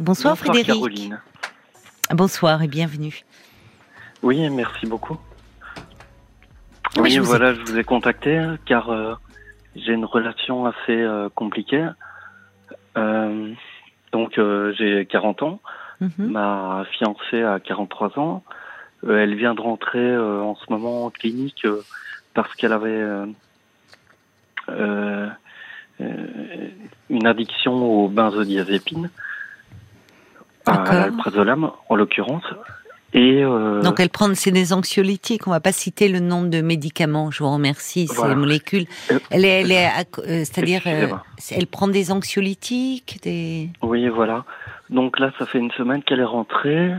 Bonsoir, Frédéric. Caroline. Bonsoir et bienvenue. Oui, merci beaucoup. Oui, Oui, je vous voilà, je vous ai contacté car euh, j'ai une relation assez euh, compliquée. Euh, donc, j'ai 40 ans. Mhm. Ma fiancée a 43 ans. Elle vient de rentrer en ce moment en clinique parce qu'elle avait une addiction aux benzodiazépines, à l'alprazolam en l'occurrence. Et euh, Donc elle prend c'est des anxiolytiques. On va pas citer le nom de médicaments. Je vous remercie. C'est Voilà. les molécules. Euh, Elle est, elle est, à- euh, c'est-à-dire, elle prend des anxiolytiques, des. Oui, voilà. Donc là, ça fait une semaine qu'elle est rentrée.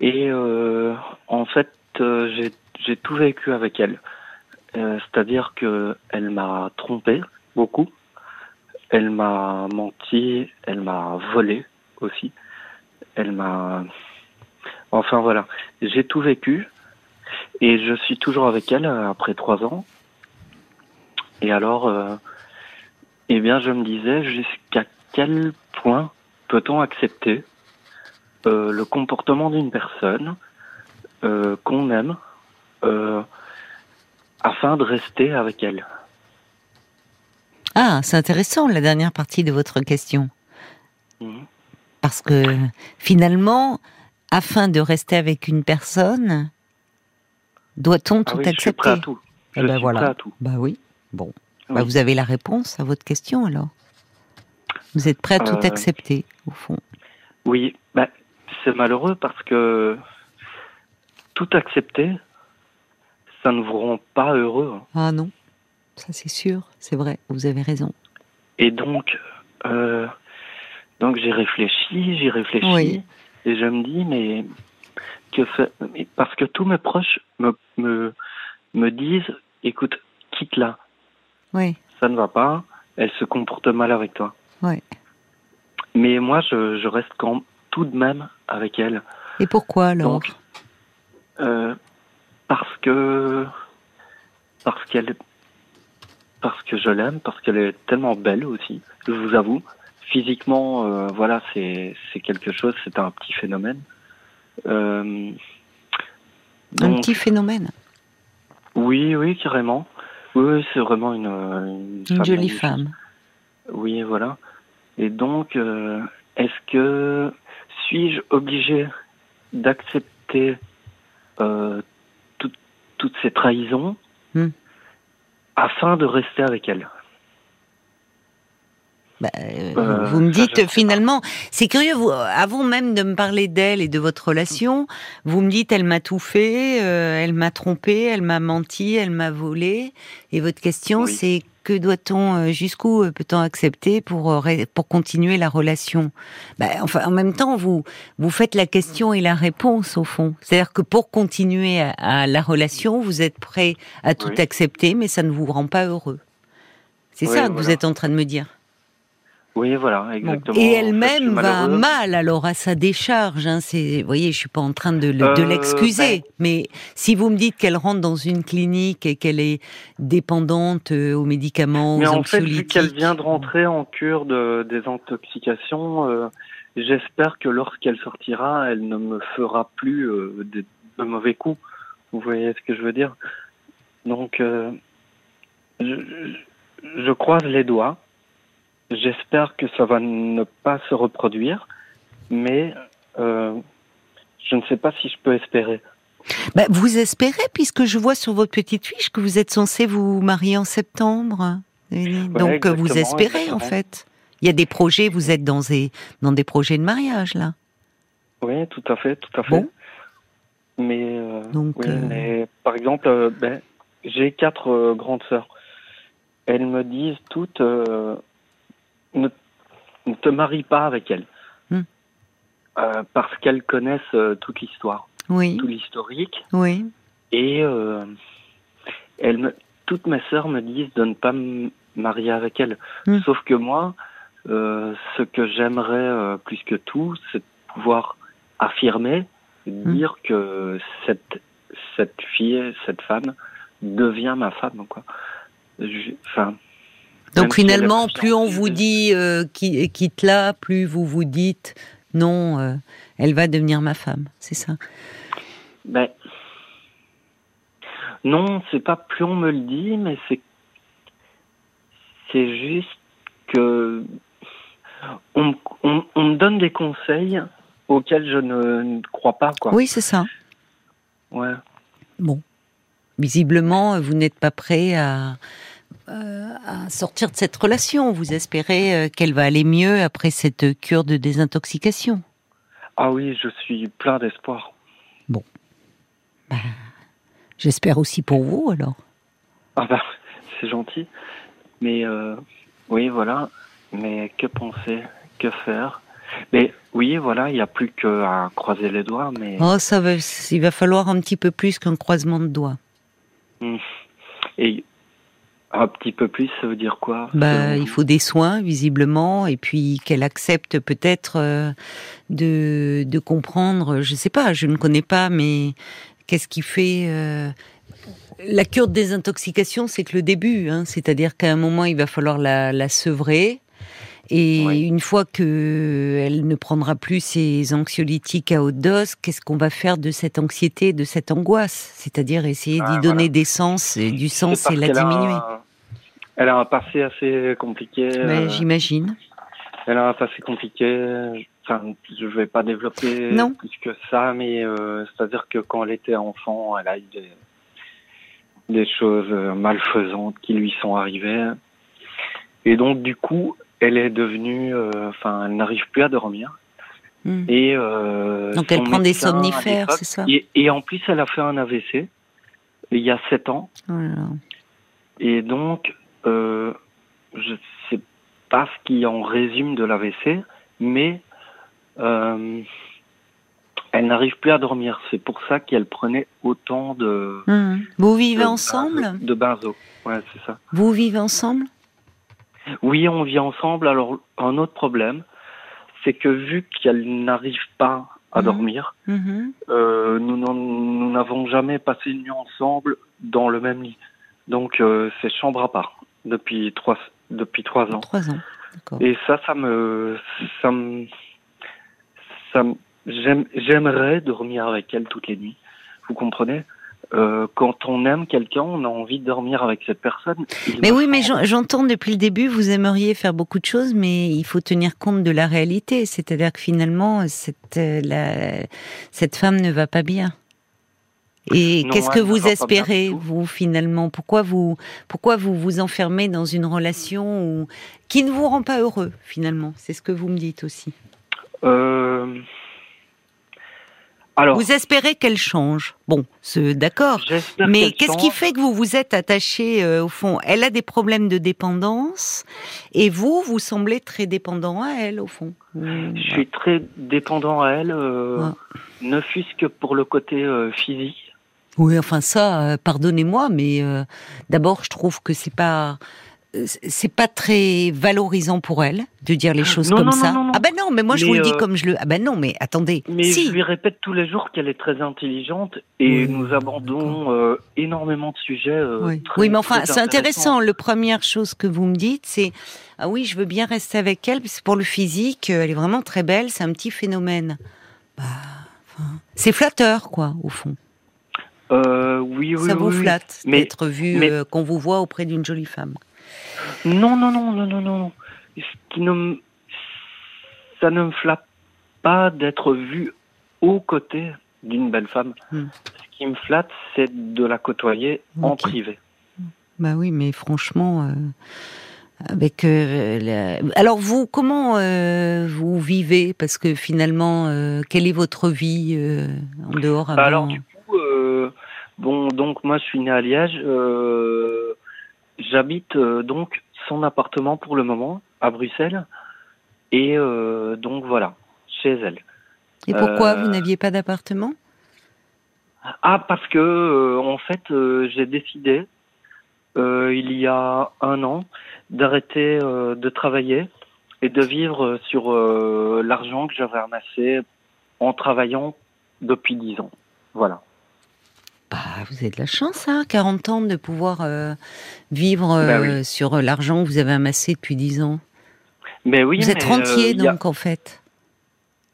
Et euh, en fait, j'ai j'ai tout vécu avec elle. Euh, C'est-à-dire que elle m'a trompé beaucoup. Elle m'a menti. Elle m'a volé aussi. Elle m'a. Enfin voilà, j'ai tout vécu. Et je suis toujours avec elle euh, après trois ans. Et alors, euh, eh bien, je me disais jusqu'à quel point peut-on accepter euh, le comportement d'une personne euh, qu'on aime afin de rester avec elle? Ah, c'est intéressant la dernière partie de votre question. Mhm. Parce que finalement, afin de rester avec une personne, doit-on Ah tout oui, je suis accepter prêt à tout. Eh Je ben suis voilà. prêt à tout. Bah oui. Bon. Oui. Bah, vous avez la réponse à votre question alors. Vous êtes prêt à tout Euh, accepter, au fond. Oui, bah, c'est malheureux parce que tout accepter, ça ne vous rend pas heureux. hein. Ah non, ça c'est sûr, c'est vrai, vous avez raison. Et donc, euh, donc j'ai réfléchi, j'ai réfléchi, Oui. et je me dis, mais que fait Parce que tous mes proches me, me, me disent, écoute, quitte-la, Oui, ça ne va pas, elle se comporte mal avec toi. oui. Mais moi, je, je reste quand, tout de même avec elle. Et pourquoi alors Donc, euh, parce que parce qu'elle parce que je l'aime, parce qu'elle est tellement belle aussi. Je vous avoue, physiquement, euh, voilà, c'est quelque chose, c'est un petit phénomène. Euh, Un donc, petit phénomène, Oui, oui, carrément. Oui, c'est vraiment une une, une femme jolie magnifique. femme. Oui, voilà. Et donc, euh, est-ce que suis-je obligé d'accepter tout- toutes ces trahisons Hmm. afin de rester avec elle? Bah, euh, Euh, vous me dites finalement, c'est curieux, vous, avant même de me parler d'elle et de votre relation, vous me dites elle m'a tout fait, euh, elle m'a trompé, elle m'a menti, elle m'a volé. Et votre question Oui. c'est que doit-on, euh, jusqu'où euh, peut-on accepter pour pour continuer la relation? Bah, Enfin, en même temps, vous vous faites la question et la réponse au fond. C'est-à-dire que pour continuer à, à la relation, vous êtes prêt à tout Oui. accepter, mais ça ne vous rend pas heureux. C'est Oui, ça que vous êtes en train de me dire. Oui, voilà, Bon. exactement. Et elle-même va mal alors à sa décharge. Hein, vous voyez, je suis pas en train de, Euh, l'excuser, ben- mais si vous me dites qu'elle rentre dans une clinique et qu'elle est dépendante euh, aux médicaments, Mais aux en fait, vu qu'elle vient de rentrer en cure de désintoxication, euh, j'espère que lorsqu'elle sortira, elle ne me fera plus euh, de, de mauvais coups. Vous voyez ce que je veux dire? Donc, euh, je croise les doigts. J'espère que ça va ne pas se reproduire, mais euh, je ne sais pas si je peux espérer. Bah, vous espérez puisque je vois sur votre petite fiche que vous êtes censé vous marier en septembre. Donc euh, vous exactement, espérez en fait. Il y a des projets, vous êtes dans des dans des projets de mariage là. Oui, tout à fait, tout à fait. Bon. Mais, euh, Donc, oui, euh, mais par exemple, ben, j'ai quatre grandes sœurs. Elles me disent toutes euh, ne, ne te marie pas avec elles. Hmm. Euh, parce qu'elles connaissent euh, toute l'histoire, Oui, tout l'historique. oui. Et euh, elles me, toutes mes sœurs me disent de ne pas me marier avec elles. Hmm. Sauf que moi, ce que j'aimerais plus que tout, c'est de pouvoir affirmer, dire que cette, cette fille, cette femme, devient ma femme. Quoi. Enfin, Donc finalement, plus on vous dit euh, quitte là, plus vous vous dites non, euh, elle va devenir ma femme, c'est ça? Ben non, c'est pas plus on me le dit, mais c'est c'est juste que on, me donne des conseils auxquels je ne, crois pas. Quoi. Oui, c'est ça. Ouais. Bon. Visiblement, vous n'êtes pas prêt à, euh, à sortir de cette relation. Vous espérez euh, qu'elle va aller mieux après cette cure de désintoxication? Ah oui, je suis plein d'espoir. Bon. Ben, j'espère aussi pour vous alors. Ah ben, c'est gentil. Mais euh, oui, voilà. Mais que penser? Que faire? Mais oui, voilà, il n'y a plus qu'à croiser les doigts. Mais oh, ça va, il va falloir un petit peu plus qu'un croisement de doigts. Hmm. Et un petit peu plus, ça veut dire quoi? Bah, il faut des soins visiblement, et puis qu'elle accepte peut-être euh, de, de comprendre. Je sais pas, je ne connais pas, mais qu'est-ce qui fait euh, la cure de désintoxication, c'est que le début, hein, c'est-à-dire qu'à un moment, il va falloir la, la sevrer. Et une fois que elle ne prendra plus ses anxiolytiques à haute dose, qu'est-ce qu'on va faire de cette anxiété, de cette angoisse? C'est-à-dire essayer d'y ah, donner des sens, et du sens et la diminuer. elle a un passé assez compliqué. Euh, j'imagine. Elle a un passé compliqué. Enfin, je ne vais pas développer plus que ça, mais euh, c'est-à-dire que quand elle était enfant, elle a eu des, des choses euh, malfaisantes qui lui sont arrivées. Et donc, du coup, elle est devenue, euh, enfin, elle n'arrive plus à dormir. Hmm. Et euh, donc elle prend des somnifères, c'est ça et, en plus, elle a fait un AVC il y a sept ans. Oh et donc, euh, je sais pas ce qui en résume de l'AVC, mais elle n'arrive plus à dormir. C'est pour ça qu'elle prenait autant de. Hmm. Vous vivez ensemble? De benzo. Ouais, c'est ça. Vous vivez ensemble? Oui, on vit ensemble. Alors, un autre problème, c'est que vu qu'elle n'arrive pas à hmm. dormir, hmm. euh, nous n'avons jamais passé une nuit ensemble dans le même lit. Donc, euh, c'est chambre à part depuis trois, depuis trois ans. Trois ans. Et ça, ça me, ça me, ça me, j'aimerais dormir avec elle toutes les nuits. Vous comprenez? Euh, quand on aime quelqu'un, on a envie de dormir avec cette personne. Mais oui, mais j'entends depuis le début, vous aimeriez faire beaucoup de choses, mais il faut tenir compte de la réalité. C'est-à-dire que finalement, cette, euh, la, cette femme ne va pas bien. Et qu'est-ce que vous espérez, vous, finalement? Pourquoi vous, pourquoi vous vous enfermez dans une relation où, qui ne vous rend pas heureux, finalement? C'est ce que vous me dites aussi. Euh, vous espérez qu'elle change. Bon, d'accord. Mais qu'est-ce qui fait que vous vous êtes attaché euh, au fond? Elle a des problèmes de dépendance et vous, vous semblez très dépendant à elle au fond. Je suis très dépendant à elle, euh, ne fût-ce que pour le côté euh, physique. Oui, enfin ça, pardonnez-moi, mais d'abord, je trouve que c'est pas c'est pas très valorisant pour elle de dire les choses comme ça. ah ben non, mais moi je vous le dis euh, comme je le. Ah ben non, mais attendez. Mais je lui répète tous les jours qu'elle est très intelligente et nous abordons euh, énormément de sujets. Euh, oui. oui. mais enfin, c'est intéressant. La première chose que vous me dites, c'est ah oui, je veux bien rester avec elle, parce que pour le physique, elle est vraiment très belle. C'est un petit phénomène. Bah, c'est flatteur, quoi, au fond. oui, oui, Ça vous flatte d'être vu, qu'on vous voit auprès d'une jolie femme. Non, non, non, non, non, non. Ce qui ne, ça ne me flatte pas d'être vu aux côtés d'une belle femme. Hmm. Ce qui me flatte, c'est de la côtoyer en privé. Bah oui, mais franchement, euh, avec. Euh, alors vous, comment euh, vous vivez? Parce que finalement, quelle est votre vie en dehors bah Alors du coup, bon, donc moi, je suis né à Liège. J'habite donc son appartement pour le moment à Bruxelles. Et euh, donc voilà, chez elle. Et pourquoi vous euh, n'aviez pas d'appartement? Ah, parce que euh, en fait, j'ai décidé il y a un an d'arrêter de travailler et de vivre sur l'argent que j'avais amassé en travaillant depuis dix ans. Voilà. Bah, vous avez de la chance, hein, 40 ans de pouvoir euh, vivre Bah euh, sur l'argent que vous avez amassé depuis 10 ans. Mais oui, vous êtes mais, rentier, euh, a- donc, en fait.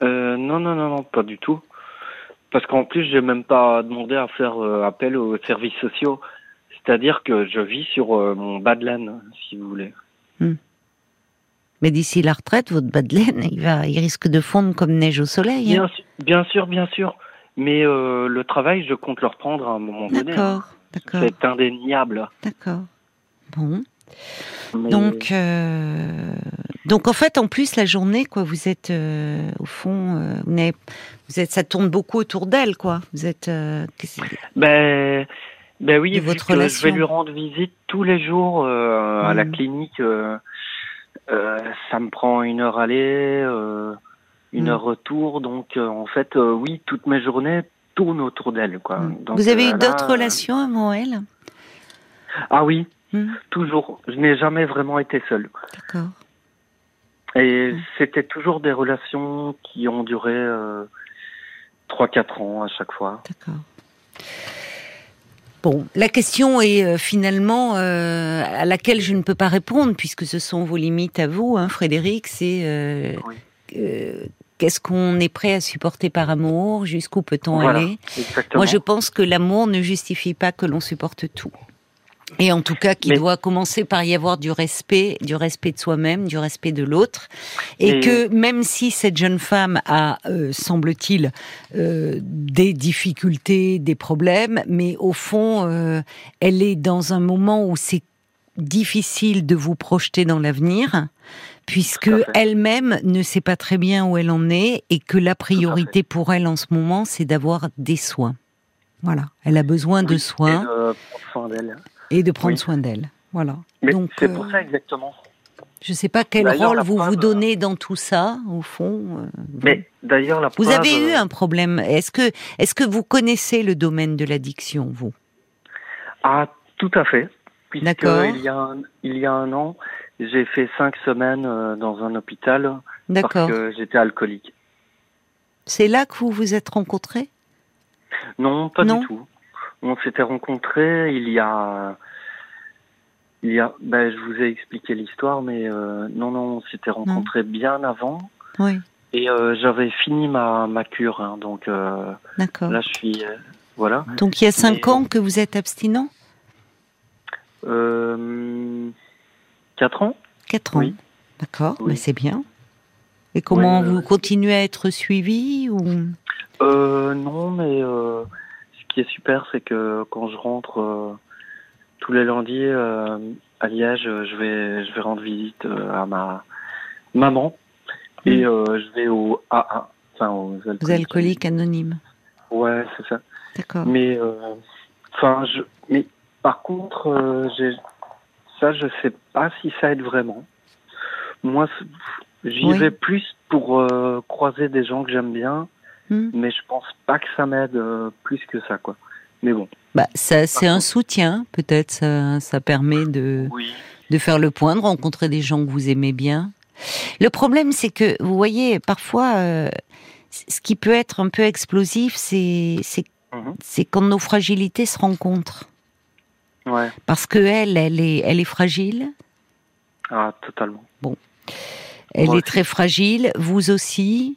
Euh, non, non, non, non, pas du tout. Parce qu'en plus, j'ai même pas demandé à faire euh, appel aux services sociaux. C'est-à-dire que je vis sur euh, mon bas de laine, si vous voulez. Mais d'ici la retraite, votre bas de laine, il, va, il risque de fondre comme neige au soleil. hein. Bien sûr, bien sûr. Mais euh, le travail, je compte le reprendre à un moment donné. hein. D'accord, d'accord, C'est indéniable. d'accord. Bon. Mais- Donc, euh, donc en fait, en plus, la journée, quoi, vous êtes euh, au fond, euh, vous, vous êtes, ça tourne beaucoup autour d'elle, quoi. Vous êtes, euh, Ben, ben oui, votre je vais lui rendre visite tous les jours euh, à la Mhm. clinique. euh, euh, ça me prend une heure aller, euh, une heure retour. Donc, euh, en fait, euh, oui, toutes mes journées tournent autour d'elle. Quoi. Donc, vous avez euh, eu d'autres relations avant elle Ah oui, Hmm, toujours. Je n'ai jamais vraiment été seul. D'accord. Et c'était toujours des relations qui ont duré euh, 3-4 ans à chaque fois. D'accord. Bon, la question est finalement euh, à laquelle je ne peux pas répondre puisque ce sont vos limites à vous, hein, Frédéric. C'est euh, Oui. Qu'est-ce qu'on est prêt à supporter par amour? Jusqu'où peut-on Voilà. aller? Exactement. Moi, je pense que l'amour ne justifie pas que l'on supporte tout. Et en tout cas, qu'il Mais- doit commencer par y avoir du respect, du respect de soi-même, du respect de l'autre. Et, Et- que même si cette jeune femme a, euh, semble-t-il, euh, des difficultés, des problèmes, mais au fond, euh, elle est dans un moment où c'est difficile de vous projeter dans l'avenir, puisque elle-même ne sait pas très bien où elle en est, et que la priorité pour elle en ce moment, c'est d'avoir des soins. Voilà, elle a besoin de soins Et de prendre soin d'elle. et de prendre Oui. soin d'elle. Voilà. Mais Donc, c'est euh, pour ça exactement. je ne sais pas quel rôle vous vous donnez dans tout ça, au fond. euh, Mais d'ailleurs, la vous preuve, avez eu un problème. Est-ce que, est-ce que vous connaissez le domaine de l'addiction, vous? Ah, tout à fait. D'accord. il y a un, il y a un an, j'ai fait cinq semaines euh, dans un hôpital parce D'accord. que j'étais alcoolique. C'est là que vous vous êtes rencontrés? Non, pas Non. du tout. On s'était rencontrés il y a, il y a, ben, je vous ai expliqué l'histoire, mais euh, non, non, on s'était rencontrés bien avant. Oui. Et euh, j'avais fini ma, ma cure, hein, donc euh, D'accord. là je suis, euh, voilà. Donc il y a cinq Mais- ans que vous êtes abstinent? Euh, quatre ans. Quatre ans. Oui. D'accord, Oui. mais c'est bien. Et comment Ouais, vous euh, continuez à être suivi ou? Euh, non, mais euh, ce qui est super, c'est que quand je rentre euh, tous les lundis à Liège, je vais, je vais rendre visite à ma maman et Mm. euh, je vais au AA, enfin aux alcooliques. Vous alcoolique anonyme Ouais, c'est ça. D'accord. Mais, enfin, je, mais par contre, j'ai, ça, je sais pas si ça aide vraiment. Moi, j'y Oui. vais plus pour euh, croiser des gens que j'aime bien Hmm. mais je pense pas que ça m'aide euh, plus que ça, quoi. Mais bon. Bah, ça, c'est un soutien, peut-être. Ça, ça permet de, Oui. de faire le point, de rencontrer des gens que vous aimez bien. Le problème, c'est que, vous voyez, parfois, euh, ce qui peut être un peu explosif, c'est c'est Mhm. c'est quand nos fragilités se rencontrent. Ouais. Parce que elle, elle est, elle est fragile, Ah, totalement. elle Moi est aussi. très fragile, vous aussi.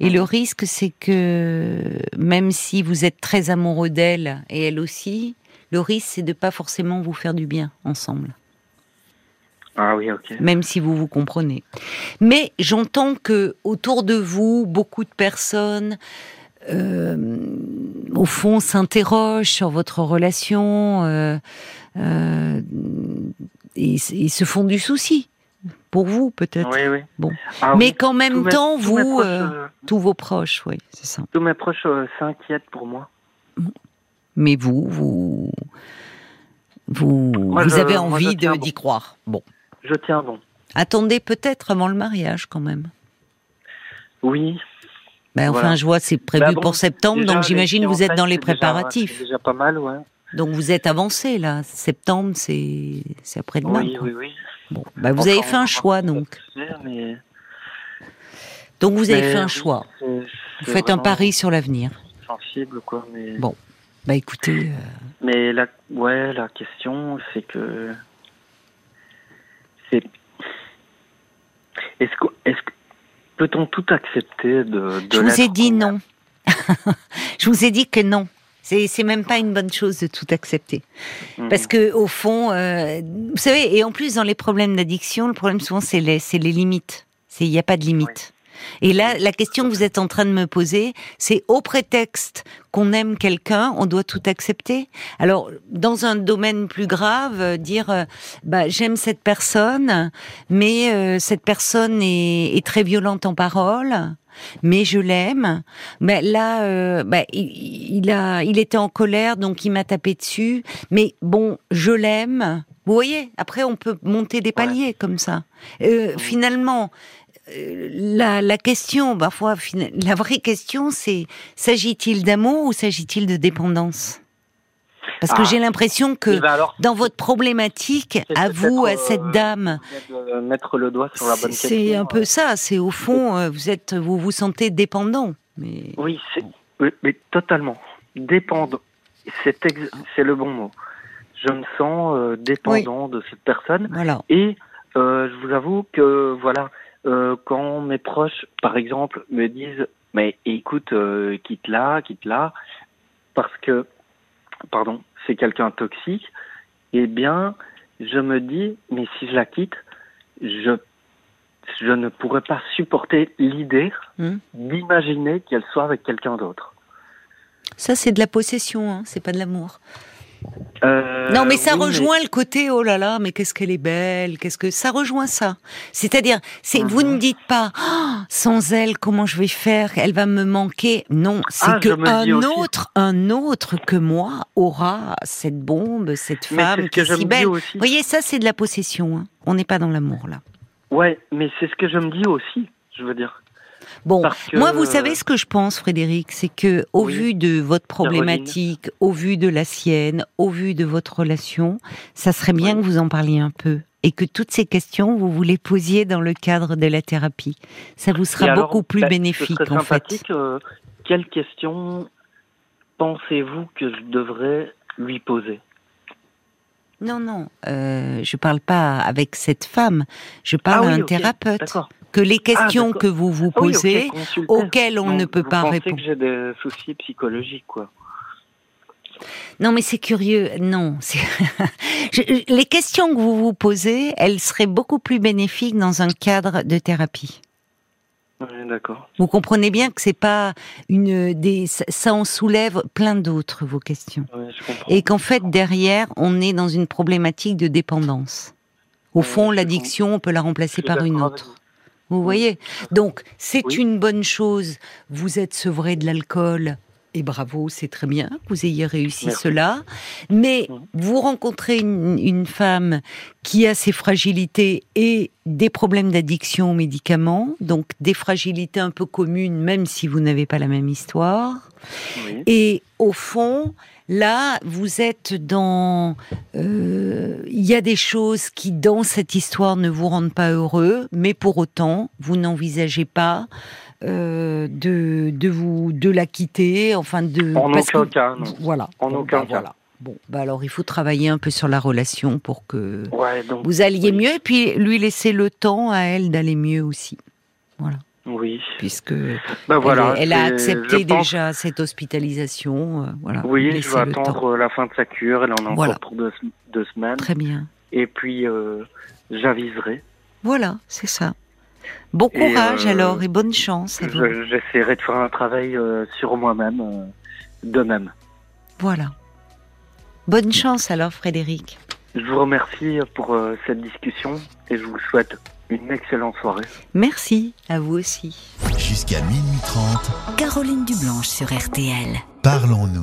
Et le risque, c'est que même si vous êtes très amoureux d'elle et elle aussi, le risque, c'est de pas forcément vous faire du bien ensemble. Ah oui, ok. même si vous vous comprenez. Mais j'entends que autour de vous, beaucoup de personnes, euh, au fond, s'interrogent sur votre relation euh, euh, et, et se font du souci pour vous, peut-être. Oui, oui. Bon. Ah Mais oui. qu'en même temps, mes vous, proches, euh, euh, tous vos proches, oui, c'est ça. tous mes proches s'inquiètent pour moi. Mais vous, vous, vous, Moi, vous je- avez envie bon. d'y croire. Bon. Je tiens bon. Attendez peut-être avant le mariage, quand même. Oui. Ben, enfin, Voilà. je vois, c'est prévu bon, pour septembre, Déjà, donc j'imagine vous êtes dans les déjà- préparatifs. Déjà pas mal, ouais. Donc vous êtes avancé là. Septembre, c'est c'est après-demain. Oui, oui, oui. Bon, ben, vous avez fait un choix donc. Mais, Donc vous avez mais fait un oui, choix. Vous faites un pari sur l'avenir. Sensible, quoi. Mais... Bon. Bah écoutez. euh, Mais la, ouais, la question, c'est que. C'est. Est-ce que. Est-ce que. Peut-on tout accepter de. de Je vous ai dit non. je vous ai dit que non. C'est, même pas une bonne chose de tout accepter. aime Parce que au fond, euh, vous savez, et en plus dans les problèmes d'addiction, le problème souvent c'est les, limites. C'est il n'y a pas de limite. Et là, la question que vous êtes en train de me poser, c'est au prétexte qu'on aime quelqu'un, on doit tout accepter. Alors, dans un domaine plus grave, euh, dire, euh, bah, j'aime cette personne, mais euh, cette personne est, est très violente en parole, mais je l'aime. Mais là, euh, bah, il, il a, il était en colère, donc il m'a tapé dessus. Mais bon, je l'aime. Vous voyez, après on peut monter des paliers comme ça. Euh, Finalement, la, la question, parfois, la vraie question, c'est s'agit-il d'amour ou s'agit-il de dépendance? Parce que Ah. j'ai l'impression que Eh ben alors, dans votre problématique, à vous, à peut-être, cette euh, dame, vous venez de mettre le doigt sur la bonne question. c'est un peu ça. C'est au fond, euh, vous êtes, vous vous sentez dépendant. Mais Oui, mais totalement. Dépendant. C'est, ex- le bon mot. Je me sens euh, dépendant de cette personne. voilà. Et euh, je vous avoue que voilà, euh, quand mes proches, par exemple, me disent mais écoute, euh, quitte-la, quitte-la, parce que, pardon, c'est quelqu'un toxique, eh bien, je me dis mais si je la quitte, je je ne pourrais pas supporter l'idée Hmm. d'imaginer qu'elle soit avec quelqu'un d'autre. Ça, c'est de la possession, hein, c'est pas de l'amour. Euh, non, mais ça oui, rejoint le côté oh là là, mais qu'est-ce qu'elle est belle, qu'est-ce que ça rejoint ça. C'est-à-dire, c'est vous Mhm. ne dites pas Ah, sans elle, comment je vais faire, elle va me manquer. Non, c'est Ah, que un aussi. autre, un autre que moi aura cette bombe, cette femme qui que est si belle. Vous voyez, ça c'est de la possession. hein. On n'est pas dans l'amour là. Ouais, mais c'est ce que je me dis aussi. Je veux dire. Bon, que- moi, vous savez ce que je pense, Frédéric, c'est que au Oui. vu de votre problématique, au vu de la sienne, au vu de votre relation, ça serait bien Oui. que vous en parliez un peu et que toutes ces questions vous vous les posiez dans le cadre de la thérapie. Ça vous sera alors, beaucoup plus bah, bénéfique ce en fait. euh, quelles questions pensez-vous que je devrais lui poser? Non, non, euh, je parle pas avec cette femme. Je parle Ah à oui, un thérapeute. D'accord. Que les questions d'accord. que vous vous Ah oui, posez, auxquelles on ne peut vous pas répondre. que j'ai des soucis psychologiques, quoi. Non, mais c'est curieux. Non, les questions que vous vous posez, elles seraient beaucoup plus bénéfiques dans un cadre de thérapie. Oui, d'accord. Vous comprenez bien que c'est pas une des ça- en soulève plein d'autres vos questions Oui, je comprends. et qu'en fait derrière on est dans une problématique de dépendance. Au fond, l'addiction, on peut la remplacer par une autre. Vous. Voyez Donc, c'est Oui. une bonne chose. Vous êtes sevré de l'alcool. Et bravo, c'est très bien que vous ayez réussi Merci. cela. Mais vous rencontrez une, une femme qui a ses fragilités et des problèmes d'addiction aux médicaments, donc des fragilités un peu communes, même si vous n'avez pas la même histoire. Oui. Et au fond, là, vous êtes dans... euh, Il y a des choses qui, dans cette histoire, ne vous rendent pas heureux, mais pour autant, vous n'envisagez pas euh, de, de, vous, de la quitter, enfin de... En parce aucun que- cas, non. Voilà. En aucun bah, cas. Voilà. Bon, bah alors il faut travailler un peu sur la relation pour que Ouais, donc. vous alliez oui. mieux, et puis lui laisser le temps à elle d'aller mieux aussi. Voilà. Oui. Puisque Ben voilà. elle, elle a accepté pense- déjà cette hospitalisation. euh, voilà. Oui, je vais attendre la fin de sa cure. Elle en a Voilà. encore pour deux, deux semaines. Très bien. Et puis, euh, j'aviserai. Voilà, c'est ça. Bon Et, courage euh, alors et bonne chance à vous. Je- J'essaierai de faire un travail euh, sur moi-même, euh, de même. Voilà. Bonne chance alors Frédéric. Je vous remercie pour euh, cette discussion et je vous souhaite une excellente soirée. Merci à vous aussi. Jusqu'à minuit 30, Caroline Dublanche sur RTL. parlons-nous.